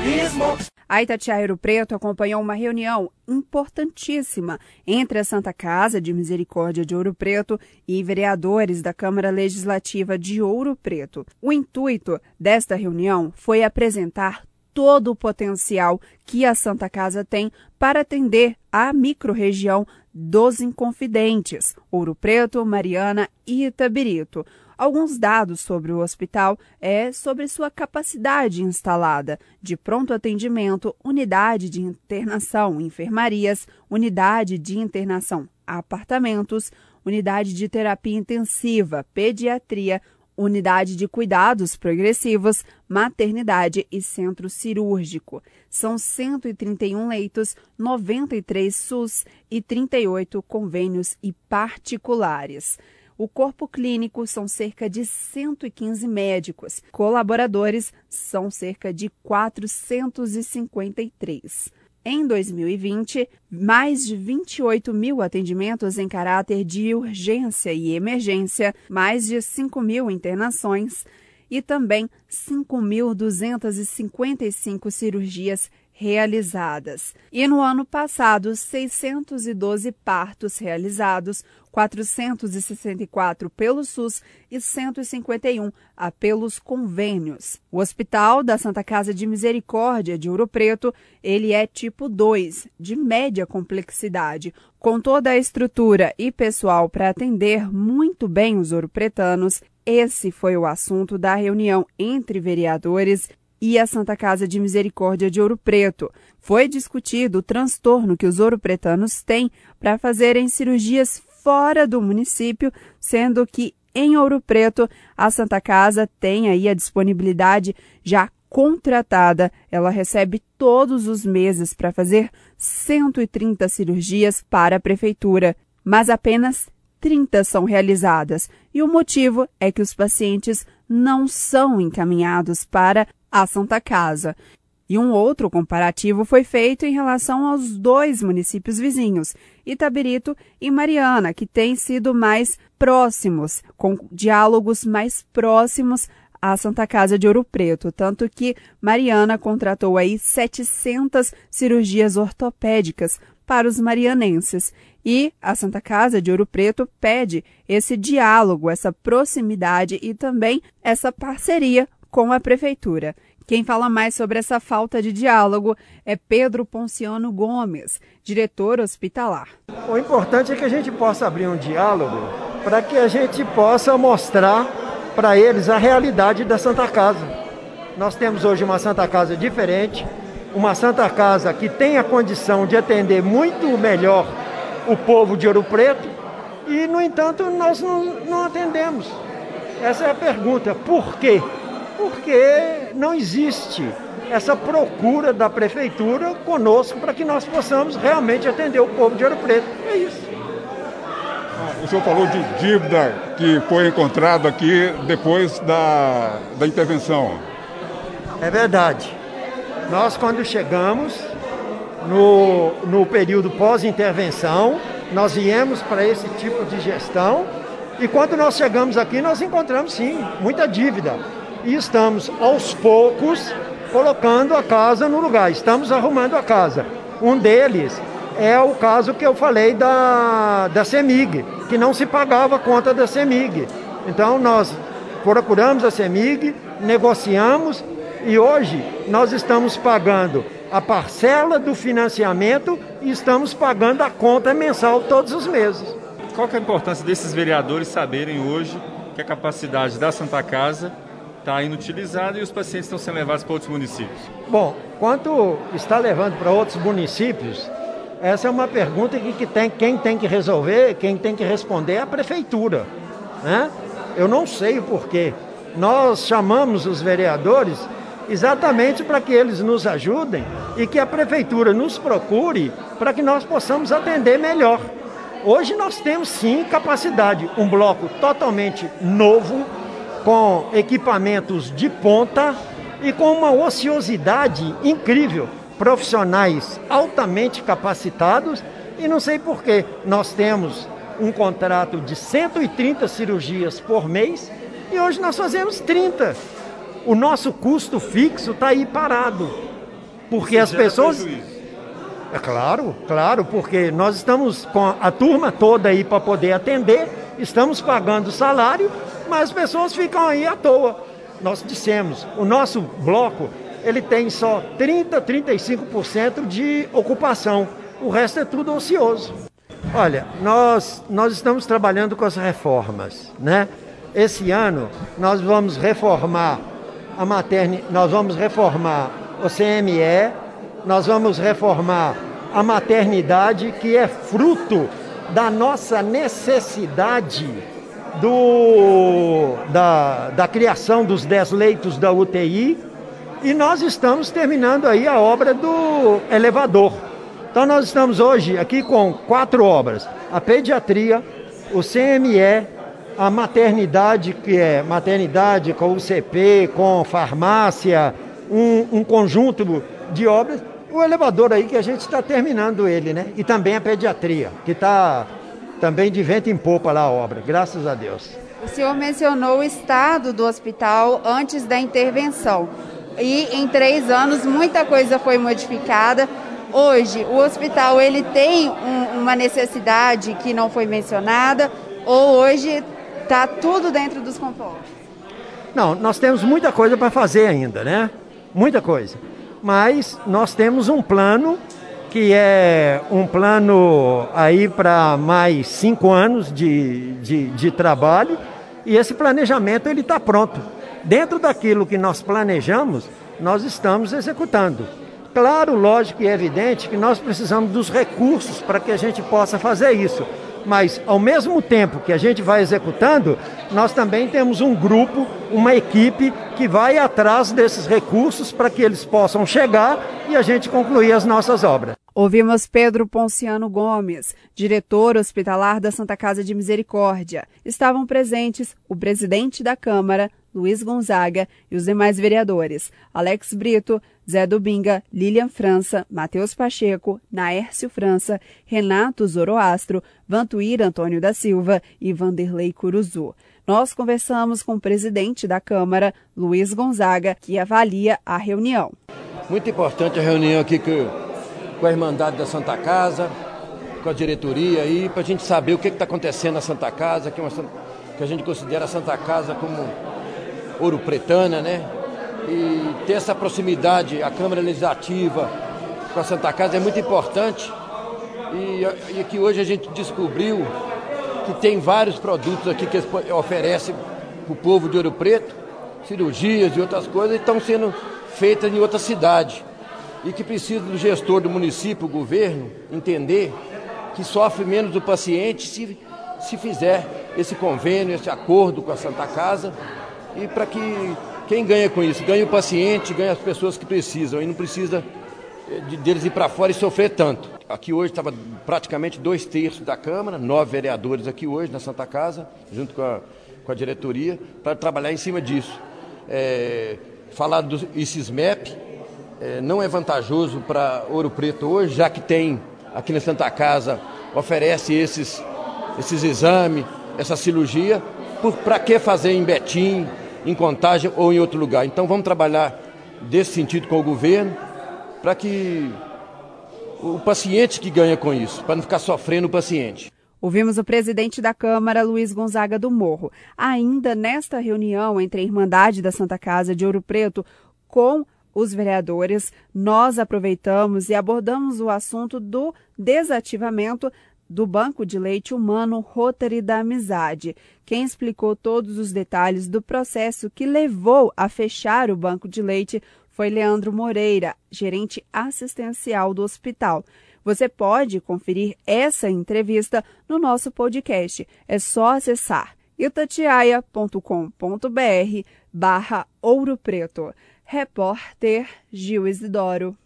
jornalismo. A Itatiaia Ouro Preto acompanhou uma reunião importantíssima entre a Santa Casa de Misericórdia de Ouro Preto e vereadores da Câmara Legislativa de Ouro Preto. O intuito desta reunião foi apresentar todo o potencial que a Santa Casa tem para atender a microrregião dos Inconfidentes, Ouro Preto, Mariana e Itabirito. Alguns dados sobre o hospital é sobre sua capacidade instalada de pronto atendimento, unidade de internação, enfermarias, unidade de internação, apartamentos, unidade de terapia intensiva, pediatria, unidade de cuidados progressivos, maternidade e centro cirúrgico. São 131 leitos, 93 SUS e 38 convênios e particulares. O corpo clínico são cerca de 115 médicos. Colaboradores são cerca de 453. Em 2020, mais de 28 mil atendimentos em caráter de urgência e emergência, mais de 5 mil internações e também 5.255 cirurgias realizadas. E no ano passado, 612 partos realizados, 464 pelo SUS e 151 a pelos convênios. O Hospital da Santa Casa de Misericórdia de Ouro Preto, ele é tipo 2, de média complexidade, com toda a estrutura e pessoal para atender muito bem os ouropretanos. Esse foi o assunto da reunião entre vereadores e a Santa Casa de Misericórdia de Ouro Preto. Foi discutido o transtorno que os ouropretanos têm para fazerem cirurgias fora do município, sendo que em Ouro Preto a Santa Casa tem aí a disponibilidade já contratada. Ela recebe todos os meses para fazer 130 cirurgias para a prefeitura, mas apenas 30 são realizadas. E o motivo é que os pacientes não são encaminhados para a Santa Casa. E um outro comparativo foi feito em relação aos dois municípios vizinhos, Itabirito e Mariana, que têm sido mais próximos, com diálogos mais próximos à Santa Casa de Ouro Preto, tanto que Mariana contratou aí 700 cirurgias ortopédicas para os marianenses. E a Santa Casa de Ouro Preto pede esse diálogo, essa proximidade e também essa parceria com a Prefeitura. Quem fala mais sobre essa falta de diálogo é Pedro Ponciano Gomes, diretor hospitalar. O importante é que a gente possa abrir um diálogo para que a gente possa mostrar para eles a realidade da Santa Casa. Nós temos hoje uma Santa Casa diferente, uma Santa Casa que tem a condição de atender muito melhor o povo de Ouro Preto e, no entanto, nós não, não atendemos. Essa é a pergunta. Por quê? Porque não existe essa procura da prefeitura conosco para que nós possamos realmente atender o povo de Ouro Preto. É isso. O senhor falou de dívida que foi encontrada aqui depois da, da intervenção. É verdade. Nós, quando chegamos no, no período pós-intervenção, nós viemos para esse tipo de gestão e quando nós chegamos aqui, nós encontramos sim muita dívida e estamos aos poucos colocando a casa no lugar, estamos arrumando a casa. Um deles é o caso que eu falei da, da CEMIG, que não se pagava a conta da CEMIG. Então nós procuramos a CEMIG, negociamos e hoje nós estamos pagando a parcela do financiamento e estamos pagando a conta mensal todos os meses. Qual é a importância desses vereadores saberem hoje que a capacidade da Santa Casa está inutilizado e os pacientes estão sendo levados para outros municípios? Bom, quanto está levando para outros municípios, essa é uma pergunta que, que tem, quem tem que resolver, quem tem que responder é a prefeitura. Né? Eu não sei o porquê. Nós chamamos os vereadores exatamente para que eles nos ajudem e que a prefeitura nos procure para que nós possamos atender melhor. Hoje nós temos sim capacidade, um bloco totalmente novo, com equipamentos de ponta e com uma ociosidade incrível. Profissionais altamente capacitados e não sei porquê. Nós temos um contrato de 130 cirurgias por mês e hoje nós fazemos 30. O nosso custo fixo está aí parado. Porque as pessoas. É claro, claro, porque nós estamos com a turma toda aí para poder atender, estamos pagando salário, mas as pessoas ficam aí à toa. Nós dissemos, o nosso bloco, ele tem só 30, 35% de ocupação. O resto é tudo ocioso. Olha, nós, nós estamos trabalhando com as reformas, né? Esse ano nós vamos reformar a maternidade, nós vamos reformar o CME, nós vamos reformar a maternidade, que é fruto da nossa necessidade do, da, da criação dos 10 leitos da UTI. E nós estamos terminando aí a obra do elevador. Então nós estamos hoje aqui com quatro obras: a pediatria, o CME, a maternidade, que é maternidade com UCP, com farmácia, um, um conjunto de obras. O elevador aí que a gente está terminando ele, né? E também a pediatria, que está também de vento em popa lá a obra, graças a Deus. O senhor mencionou o estado do hospital antes da intervenção. E em três anos muita coisa foi modificada. Hoje, o hospital ele tem um, uma necessidade que não foi mencionada ou hoje está tudo dentro dos confortos? Não, nós temos muita coisa para fazer ainda, né? muita coisa. Mas nós temos um plano que é um plano aí para mais cinco anos de, de, de, trabalho e esse planejamento ele está pronto. Dentro daquilo que nós planejamos, nós estamos executando. Claro, lógico e evidente que nós precisamos dos recursos para que a gente possa fazer isso mas ao mesmo tempo que a gente vai executando, nós também temos um grupo, uma equipe que vai atrás desses recursos para que eles possam chegar e a gente concluir as nossas obras. Ouvimos Pedro Ponciano Gomes, diretor hospitalar da Santa Casa de Misericórdia. Estavam presentes o presidente da Câmara, Luiz Gonzaga, e os demais vereadores, Alex Brito, Zé Dubinga, Lilian França, Matheus Pacheco, Naércio França, Renato Zoroastro, Vantuíra Antônio da Silva e Vanderlei Curuzu. Nós conversamos com o presidente da Câmara, Luiz Gonzaga, que avalia a reunião. Muito importante a reunião aqui com a Irmandade da Santa Casa, com a diretoria aí, para a gente saber o que está acontecendo na Santa Casa, que, é uma, que a gente considera a Santa Casa como Ouro Pretana, né? E ter essa proximidade, a Câmara Legislativa com a Santa Casa é muito importante. E, e aqui hoje a gente descobriu que tem vários produtos aqui que eles oferecem para o povo de Ouro Preto, cirurgias e outras coisas, e estão sendo feitas em outra cidade. E que precisa do gestor do município, governo, entender que sofre menos o paciente se, se fizer esse convênio, esse acordo com a Santa Casa e para que quem ganha com isso? Ganha o paciente, ganha as pessoas que precisam e não precisa eh, de, deles ir para fora e sofrer tanto. Aqui hoje estava praticamente dois terços da Câmara, nove vereadores aqui hoje na Santa Casa, junto com a, com a diretoria, para trabalhar em cima disso. É, falar do ICISMEP não é vantajoso para Ouro Preto hoje, já que tem aqui na Santa Casa, oferece esses, esses exames, essa cirurgia, para que fazer em Betim, em Contagem ou em outro lugar? Então vamos trabalhar desse sentido com o governo para que o paciente que ganha com isso, para não ficar sofrendo o paciente. Ouvimos o presidente da Câmara, Luiz Gonzaga do Morro. Ainda nesta reunião entre a Irmandade da Santa Casa de Ouro Preto com os vereadores, nós aproveitamos e abordamos o assunto do desativamento do Banco de Leite Humano Rotary da Amizade. Quem explicou todos os detalhes do processo que levou a fechar o banco de leite foi Leandro Moreira, gerente assistencial do hospital. Você pode conferir essa entrevista no nosso podcast. É só acessar itatiaia.com.br barra Ouro Preto. Repórter Gil Isidoro.